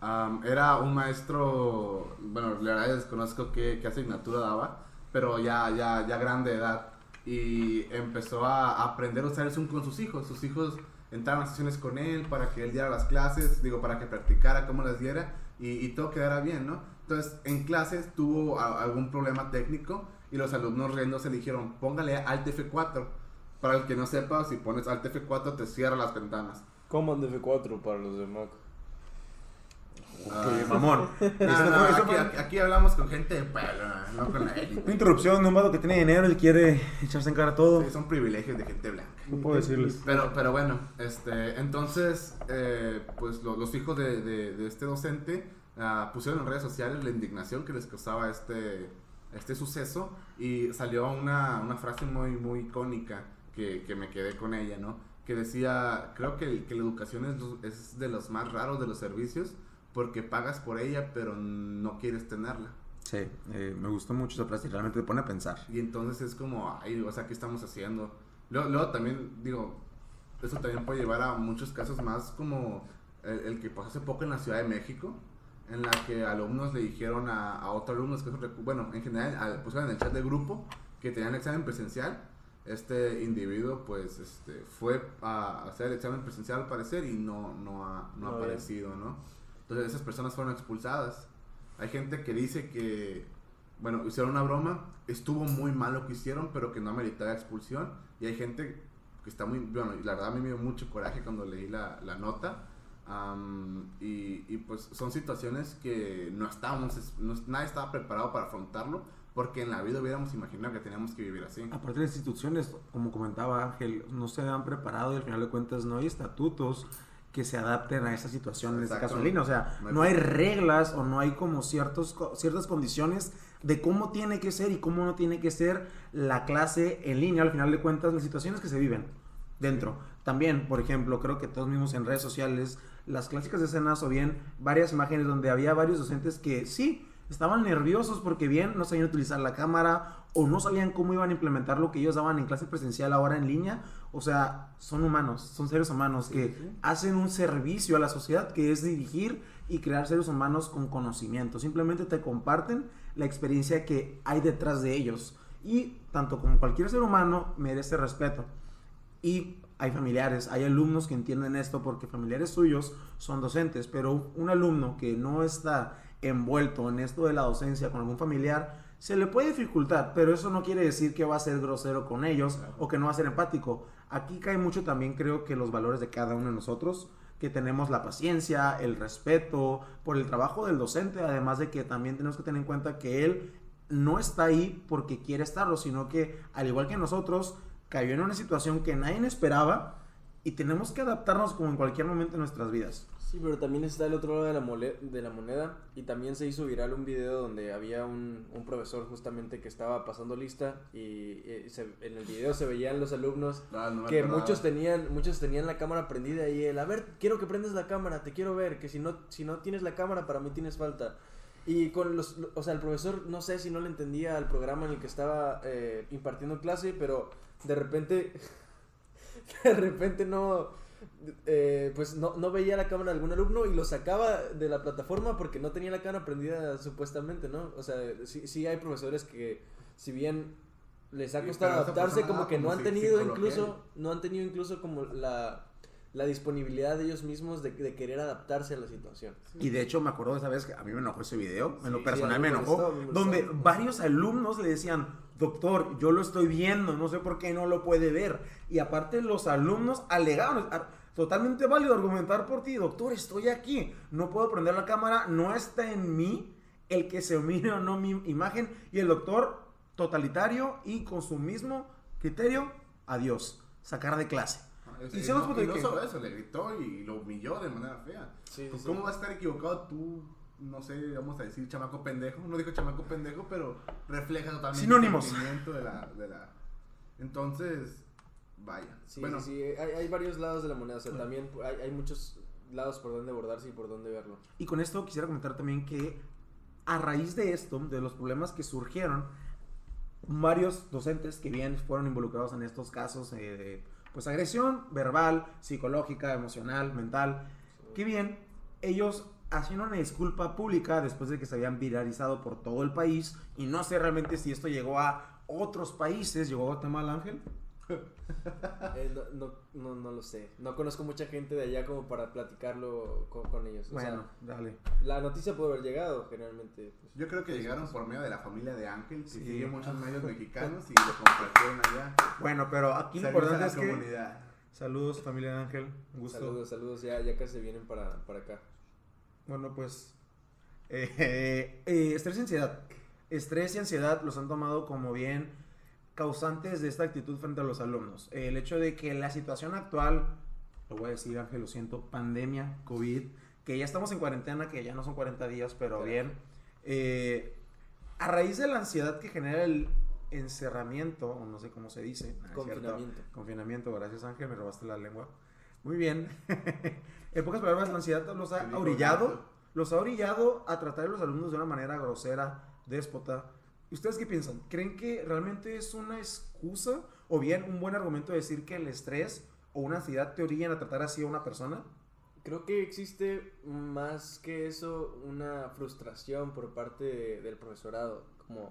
Am, era un maestro, bueno, la verdad desconozco qué, qué asignatura daba, pero ya, ya, ya grande de edad y empezó a aprender a usar el Zoom con sus hijos. Sus hijos entraban a sesiones con él para que él diera las clases, digo, para que practicara cómo las diera y, y todo quedara bien, ¿no? Entonces, en clases tuvo a- algún problema técnico y los alumnos riéndose le dijeron, póngale Alt F4. Para el que no sepa, si pones Alt F4 te cierra las ventanas. Command F4 para los de Mac. Oye, mamón. no, no, aquí, aquí- hablamos con gente de pueblo, no con la élite. Una interrupción de un vato que tiene dinero y quiere echarse en cara todo. Sí, son privilegios de gente blanca. No puedo decirles. Pero, pero bueno, este, entonces, eh, pues lo- los hijos de, de- de este docente ah, pusieron en redes sociales la indignación que les causaba este, este suceso y salió una, una frase muy, muy icónica que, que me quedé con ella, ¿no? Que decía, creo que, que la educación es, es de los más raros de los servicios porque pagas por ella pero no quieres tenerla. Sí, eh, me gustó mucho esa frase y realmente te pone a pensar. Y entonces es como, ay, o sea, ¿qué estamos haciendo? Luego, luego también, digo, eso también puede llevar a muchos casos más como el, el que pasó hace poco en la Ciudad de México, en la que alumnos le dijeron a, a otros alumnos, que es bueno, en general, al- pusieron en el chat de grupo que tenían examen presencial. Este individuo, pues, este, fue a hacer el examen presencial al parecer y no, no ha, no ha No, aparecido, ¿no? Entonces esas personas fueron expulsadas. Hay gente que dice que, bueno, hicieron una broma, estuvo muy mal lo que hicieron, pero que no meritaba expulsión. Y hay gente que está muy, bueno, y la verdad a mí me dio mucho coraje cuando leí la, la nota. Am, y, y, pues son situaciones que no estábamos, es- no- nadie estaba preparado para afrontarlo, porque en la vida hubiéramos imaginado que teníamos que vivir así. Aparte las instituciones, como comentaba Ángel, no se han preparado y al final de cuentas no hay estatutos que se adapten a esa situación, en este caso en línea. O sea, No hay- reglas o no hay como ciertos, ciertas condiciones de cómo tiene que ser y cómo no tiene que ser la clase en línea. Al final de cuentas, las situaciones que se viven dentro. También, por ejemplo, creo que todos mismos en redes sociales, las clásicas escenas o bien varias imágenes donde había varios docentes que sí, estaban nerviosos porque bien no sabían utilizar la cámara o no sabían cómo iban a implementar lo que ellos daban en clase presencial ahora en línea. O sea, son humanos, son seres humanos que hacen un servicio a la sociedad que es dirigir y crear seres humanos con conocimiento. Simplemente te comparten la experiencia que hay detrás de ellos. Y tanto como cualquier ser humano merece respeto. Y hay familiares, hay alumnos que entienden esto porque familiares suyos son docentes, pero un alumno que no está envuelto en esto de la docencia con algún familiar, se le puede dificultar, pero eso no quiere decir que va a ser grosero con ellos o que no va a ser empático. Aquí cae mucho también creo que los valores de cada uno de nosotros, que tenemos la paciencia, el respeto por el trabajo del docente, además de que también tenemos que tener en cuenta que él no está ahí porque quiere estarlo, sino que al igual que nosotros, cayó en una situación que nadie esperaba y tenemos que adaptarnos como en cualquier momento de nuestras vidas. Sí, pero también está el otro lado de la, mole- de la moneda y también se hizo viral un video donde había un, un profesor justamente que estaba pasando lista y, eh, se- en el video se veían los alumnos Ah, no me que muchos tenían muchos tenían la cámara prendida y él, a ver, quiero que prendas la cámara, te quiero ver, que si no si no tienes la cámara para mí tienes falta. Y con los, o sea, el profesor no sé si no le entendía al programa en el que estaba eh, impartiendo clase, pero de repente de repente no eh, pues no, no veía la cámara de algún alumno y lo sacaba de la plataforma porque no tenía la cámara prendida supuestamente, ¿no? O sea, sí, sí hay profesores que, si bien les ha costado adaptarse, como que como no han tenido psicología. incluso, no han tenido incluso como la, la disponibilidad de ellos mismos de, de querer adaptarse a la situación. Y de hecho me acuerdo de esa vez que a mí me enojó ese video, en lo personal sí, me enojó, molestó, me molestó. donde varios alumnos le decían, doctor, yo lo estoy viendo, no sé por qué no lo puede ver. Y aparte los alumnos alegaron, totalmente válido argumentar por ti, doctor, estoy aquí, no puedo prender la cámara, no está en mí el que se mire o no mi imagen. Y el doctor, totalitario y con su mismo criterio, adiós, sacar de clase. Es- Y no, y solo eso, le gritó y lo humilló de manera fea. Sí, Pues, sí. ¿Cómo va a estar equivocado tú? No sé, vamos a decir chamaco pendejo. No dijo chamaco pendejo, pero refleja totalmente Sinónimos. el sentimiento de la, de la. Entonces, vaya. Sí, bueno, sí, sí, hay, hay varios lados de la moneda, o sea, también hay, hay muchos lados por donde abordarse y por donde verlo. Y con esto quisiera comentar también que a raíz de esto, de los problemas que surgieron, varios docentes que bien fueron involucrados en estos casos eh, de pues agresión verbal, psicológica, emocional, mental, que bien ellos hacían una disculpa pública después de que se habían viralizado por todo el país y no sé realmente si esto llegó a otros países, llegó a Guatemala, Ángel. Eh, no, no, no, no lo sé, no conozco mucha gente de allá como para platicarlo con, con ellos. O Bueno, sea, dale. la noticia puede haber llegado generalmente. pues, yo creo que llegaron por medio de la familia de Ángel, que Sí. sigue muchos medios mexicanos y lo compartieron allá. Bueno, pero aquí lo importante la es que comunidad. saludos familia de Ángel, un gusto. Saludos, saludos, ya, ya casi vienen para, para acá. Bueno, pues. eh, eh, estrés y ansiedad. Estrés y ansiedad los han tomado como bien causantes de esta actitud frente a los alumnos. el hecho de que la situación actual, lo voy a decir Ángel, lo siento, pandemia, COVID, que ya estamos en cuarentena, que ya no son 40 días, pero bien. eh, a raíz de la ansiedad que genera el encerramiento, o no sé cómo se dice. cierto. Confinamiento. Confinamiento, gracias Ángel, me robaste la lengua. Muy bien. en pocas palabras, la ansiedad los ha orillado, los ha orillado a tratar a los alumnos de una manera grosera, déspota. ¿Ustedes qué piensan? ¿Creen que realmente es una excusa o bien un buen argumento decir que el estrés o una ansiedad te orillan a tratar así a una persona? Creo que existe más que eso una frustración por parte de- del profesorado. Como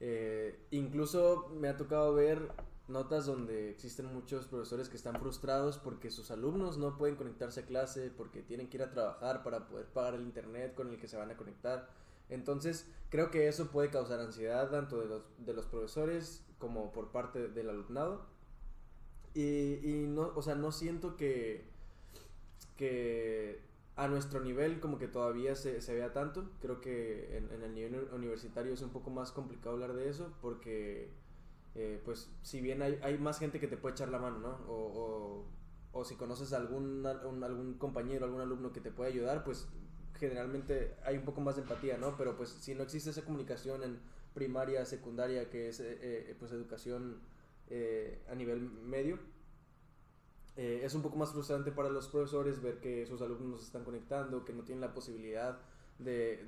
eh, incluso me ha tocado ver notas donde existen muchos profesores que están frustrados porque sus alumnos no pueden conectarse a clase, porque tienen que ir a trabajar para poder pagar el internet con el que se van a conectar. Entonces, creo que eso puede causar ansiedad tanto de los, de los profesores como por parte del alumnado. Y, y no, o sea, no siento que, que a nuestro nivel como que todavía se, se vea tanto. Creo que en, en el nivel universitario es un poco más complicado hablar de eso porque, eh, pues, si bien hay, hay más gente que te puede echar la mano, ¿no? O, o, si conoces a algún, al- un- algún compañero, algún alumno que te puede ayudar, pues generalmente hay un poco más de empatía, ¿no? Pero pues si no existe esa comunicación en primaria, secundaria, que es eh, eh, pues educación a nivel medio, es un poco más frustrante para los profesores ver que sus alumnos están conectando, que no tienen la posibilidad de,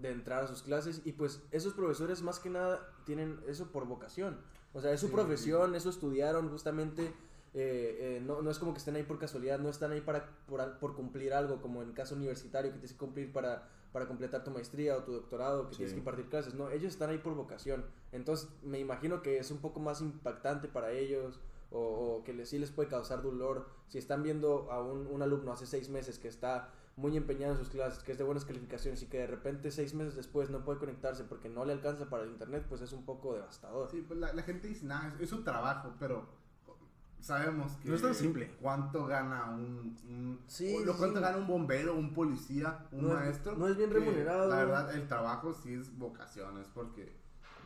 de entrar a sus clases y pues esos profesores más que nada tienen eso por vocación, o sea, es su Sí, profesión, eso estudiaron justamente, eh, eh, no, no es como que estén ahí por casualidad, no están ahí para, por, por cumplir algo, como en caso universitario que tienes que cumplir para, para completar tu maestría o tu doctorado, que Sí. tienes que impartir clases, no, ellos están ahí por vocación, entonces me imagino que es un poco más impactante para ellos o, o que les, sí les puede causar dolor. Si están viendo a un, un alumno hace seis meses que está muy empeñado en sus clases, que es de buenas calificaciones y que de repente seis meses después no puede conectarse porque no le alcanza para el internet, pues es un poco devastador. Sí, pues la, la gente dice, nada, es, es su trabajo, pero sabemos que... No es tan simple. ¿Cuánto gana un... un Sí, o lo sí, cuánto sí. gana un bombero, un policía, un No es- maestro? no es bien remunerado. La verdad, el trabajo sí es vocación, es porque,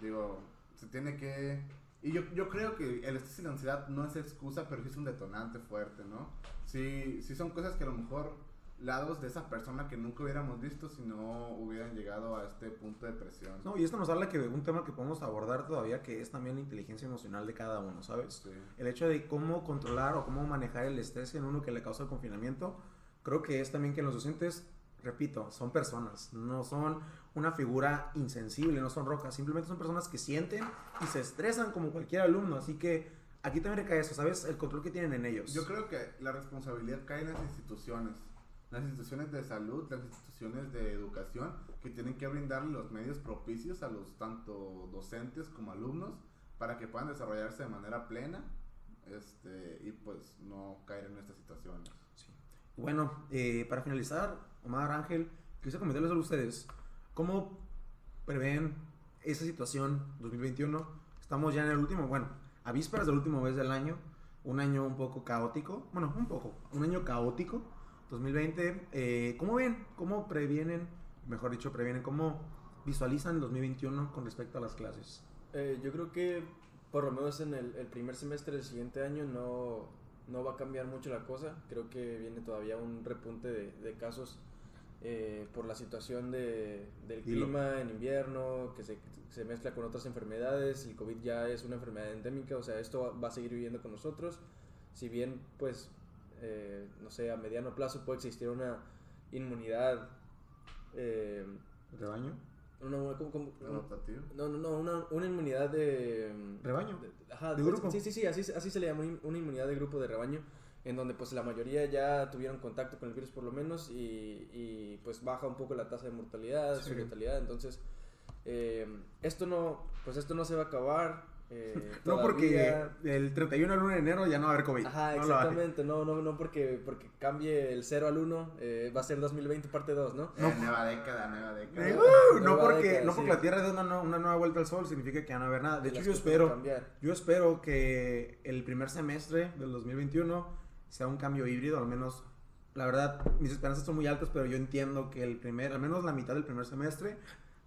digo, se tiene que... Y yo, yo creo que el estrés y la ansiedad no es excusa, pero sí es un detonante fuerte, ¿no? Sí, sí son cosas que a lo mejor lados de esa persona que nunca hubiéramos visto si no hubieran llegado a este punto de presión. No, y esto nos habla que de un tema que podemos abordar todavía, que es también la inteligencia emocional de cada uno, ¿sabes? Sí. El hecho de cómo controlar o cómo manejar el estrés en uno que le causa el confinamiento, creo que es también que los docentes, repito, son personas, no son una figura insensible, no son rocas, simplemente son personas que sienten y se estresan como cualquier alumno, así que aquí también recae eso, ¿sabes? El control que tienen en ellos. Yo creo que la responsabilidad cae en las instituciones. Las instituciones de salud, las instituciones de educación, que tienen que brindarle los medios propicios a los tanto docentes como alumnos para que puedan desarrollarse de manera plena este, y pues no caer en estas situaciones. Bueno, eh, para finalizar, Omar Ángel, quisiera comentarles a ustedes cómo prevén esa situación 2021. Estamos ya en el último, bueno, a vísperas del último mes del año, un año un poco caótico, bueno, un poco, un año caótico, 2020. Eh, ¿Cómo ven? ¿Cómo previenen, mejor dicho, previenen, cómo visualizan el 2021 con respecto a las clases? Eh, yo creo que por lo menos en el, el primer semestre del siguiente año no, no va a cambiar mucho la cosa. Creo que viene todavía un repunte de, de casos eh, por la situación de, del clima en invierno, que se, se, mezcla con otras enfermedades. El COVID ya es una enfermedad endémica, o sea, esto va a seguir viviendo con nosotros. Si bien, pues, eh, no sé, a mediano plazo puede existir una inmunidad. Eh, ¿Rebaño? Una, ¿cómo, no, no, no, una, una inmunidad de... ¿Rebaño? De, ajá, ¿De grupo? Sí, sí, sí, así, así se le llama, una inmunidad de grupo de rebaño, en donde pues la mayoría ya tuvieron contacto con el virus por lo menos y, y pues baja un poco la tasa de mortalidad, sí. su letalidad, entonces eh, esto no, pues esto no se va a acabar, eh, no porque el 31 al 1 de enero ya no va a haber COVID. Ajá, no exactamente. No, no, no porque, porque cambie el 0 al 1. Eh, va a ser 2020 parte 2, ¿no? no. Eh, nueva década, nueva década. Uh, no, nueva porque, década, no porque sí. la Tierra dé una, una, nueva vuelta al Sol significa que ya no va a haber nada. De hecho, yo espero, yo espero que el primer semestre del 2021 sea un cambio híbrido, al menos la verdad, mis esperanzas son muy altas, pero yo entiendo que el primer, al menos la mitad del primer semestre,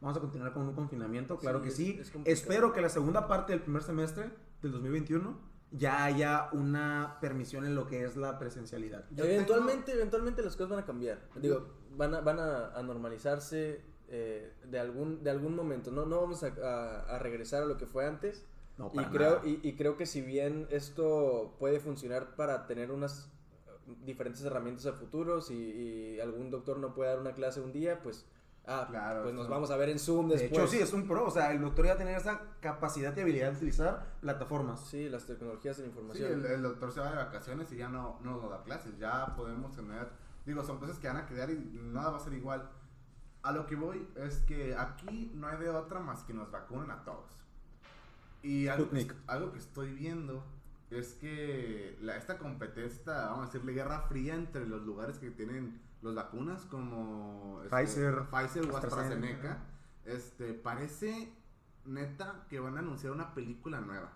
vamos a continuar con un confinamiento, claro sí, que sí. Es, es Espero que la segunda parte del primer semestre del 2021 ya haya una permisión en lo que es la presencialidad. Yo eventualmente, tengo... eventualmente las cosas van a cambiar. Digo, van a, van a, a normalizarse eh, de, algún, de algún momento. No, no vamos a, a, a regresar a lo que fue antes. No, y, creo, y, y, creo que si bien esto puede funcionar para tener unas diferentes herramientas a futuro, si y algún doctor no puede dar una clase un día, pues Ah, claro, pues nos vamos a ver en Zoom después. De hecho, sí, es un pro. O sea, el doctor ya tener esa capacidad y habilidad de utilizar plataformas. Sí, las tecnologías de la información. Sí, el, el, doctor se va de vacaciones y ya no, no nos da clases. Ya podemos tener. Digo, son cosas que van a quedar y nada va a ser igual. A lo que voy es que aquí no hay de otra más que nos vacunen a todos. Y algo, que, algo que estoy viendo es que la, esta competencia, vamos a decirle, guerra fría entre los lugares que tienen las vacunas como Pfizer, este, Pfizer o AstraZeneca, este, parece neta que van a anunciar una película nueva.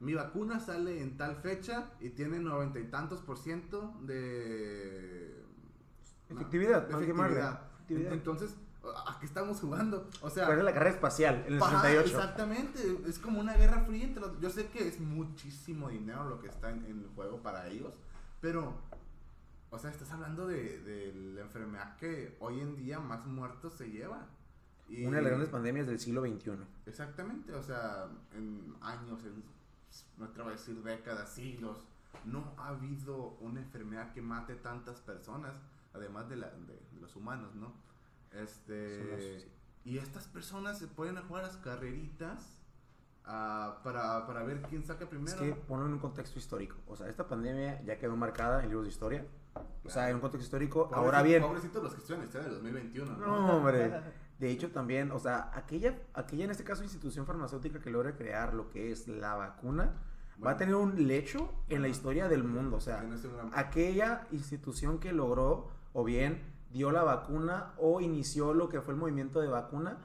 Mi vacuna sale en tal fecha y tiene noventa y tantos por ciento de efectividad. De efectividad. efectividad. Entonces, ¿a qué estamos jugando? O sea, es la carrera espacial en el 68. Exactamente, es como una guerra fría entre los, Yo sé que es muchísimo dinero lo que está en, en el juego para ellos, pero o sea, estás hablando de, de, la enfermedad que hoy en día más muertos se lleva. Y Una de las grandes pandemias del siglo XXI. Exactamente, o sea, en años, en, no te voy a decir décadas, siglos, no ha habido una enfermedad que mate tantas personas, además de, la, de, de los humanos, ¿no? Este, sí. Y estas personas se pueden jugar las carreritas Uh, para, para, ver quién saca primero. Es que ponlo en un contexto histórico. O sea, esta pandemia ya quedó marcada en libros de historia. O sea, en un contexto histórico. Pobrecito, ahora bien. Pobrecitos los que estudian historia del 2021. No, no hombre. De hecho, también, o sea, aquella, aquella en este caso institución farmacéutica que logra crear lo que es la vacuna, bueno, va a tener un lecho en la historia del mundo. O sea, aquella institución que logró, o bien dio la vacuna, o inició lo que fue el movimiento de vacuna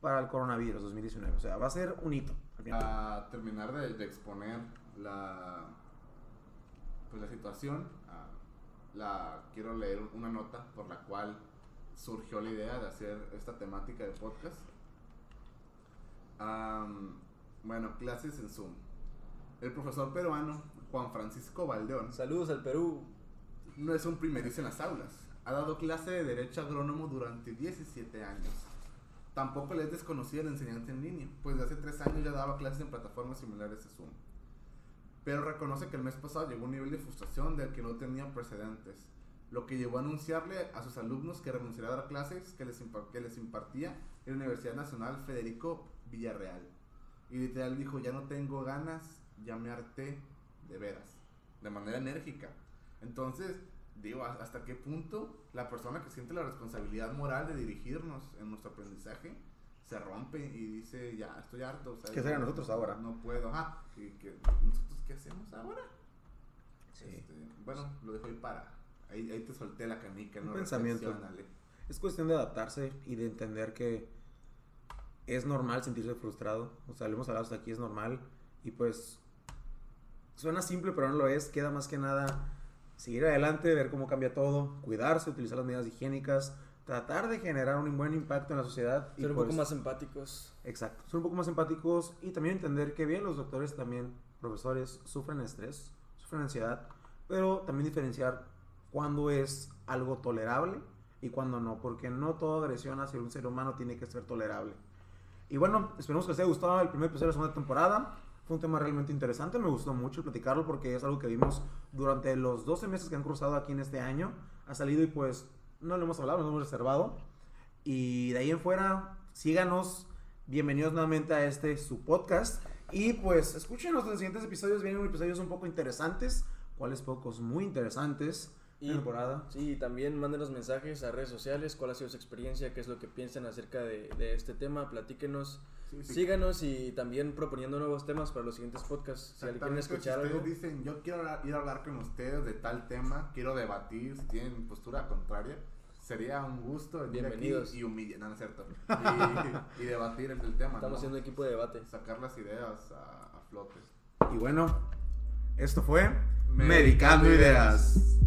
para el coronavirus 2019. O sea, va a ser un hito. A terminar de, de, exponer la, pues la situación, la, quiero leer una nota por la cual surgió la idea de hacer esta temática de podcast. Um, bueno, clases en Zoom. El profesor peruano Juan Francisco Valdeón. Saludos al Perú. No es un primerizo en las aulas. Ha dado clase de Derecho Agrónomo durante 17 años Tampoco le es desconocida la enseñanza en línea, pues de hace tres años ya daba clases en plataformas similares a Zoom. Pero reconoce que el mes pasado llegó a un nivel de frustración del que no tenía precedentes, lo que llevó a anunciarle a sus alumnos que renunciaría a dar clases que les, que les impartía en la Universidad Nacional Federico Villarreal. Y literal dijo, ya no tengo ganas ya me harté de veras, de manera enérgica. Entonces, digo, ¿hasta qué punto la persona que siente la responsabilidad moral de dirigirnos en nuestro aprendizaje se rompe y dice, ya, estoy harto? ¿Qué sería nosotros ahora? No puedo, ajá, ¿nosotros qué hacemos ahora? Sí. Este, bueno, lo dejo ahí para, ahí, ahí te solté la canica, Un pensamiento. Es cuestión de adaptarse y de entender que es normal sentirse frustrado. O sea, lo hemos hablado hasta aquí, es normal. Y pues, suena simple, pero no lo es. Queda más que nada seguir adelante, ver cómo cambia todo, cuidarse, utilizar las medidas higiénicas, tratar de generar un buen impacto en la sociedad. Ser un poco pues más empáticos. Exacto, ser un poco más empáticos y también entender que bien los doctores también, profesores, sufren estrés, sufren ansiedad, pero también diferenciar cuándo es algo tolerable y cuándo no, porque no toda agresión hacia un ser humano tiene que ser tolerable. Y bueno, esperemos que les haya gustado el primer episodio de la segunda temporada. Fue un tema realmente interesante, me gustó mucho platicarlo porque es algo que vimos durante los 12 meses que han cruzado aquí en este año. Ha salido y pues no lo hemos hablado, nos hemos reservado. Y de ahí en fuera, síganos. Bienvenidos nuevamente a este su podcast. Y pues escúchenos los siguientes episodios. Vienen episodios un poco interesantes, cuales pocos muy interesantes. Y, temporada. Sí, también mándenos mensajes a redes sociales, cuál ha sido su experiencia, qué es lo que piensan acerca de, de este tema, platíquenos Síganos y también proponiendo nuevos temas para los siguientes podcasts. Si alguien quiere escuchar si algo. dicen, yo quiero ir a hablar con ustedes de tal tema, quiero debatir, si tienen postura contraria, sería un gusto venir Bienvenidos. aquí y humillar, no, es cierto. Y, debatir el, tema. Estamos haciendo equipo de debate. Sacar las ideas a, a flote. Y bueno, esto fue Medicando, ideas.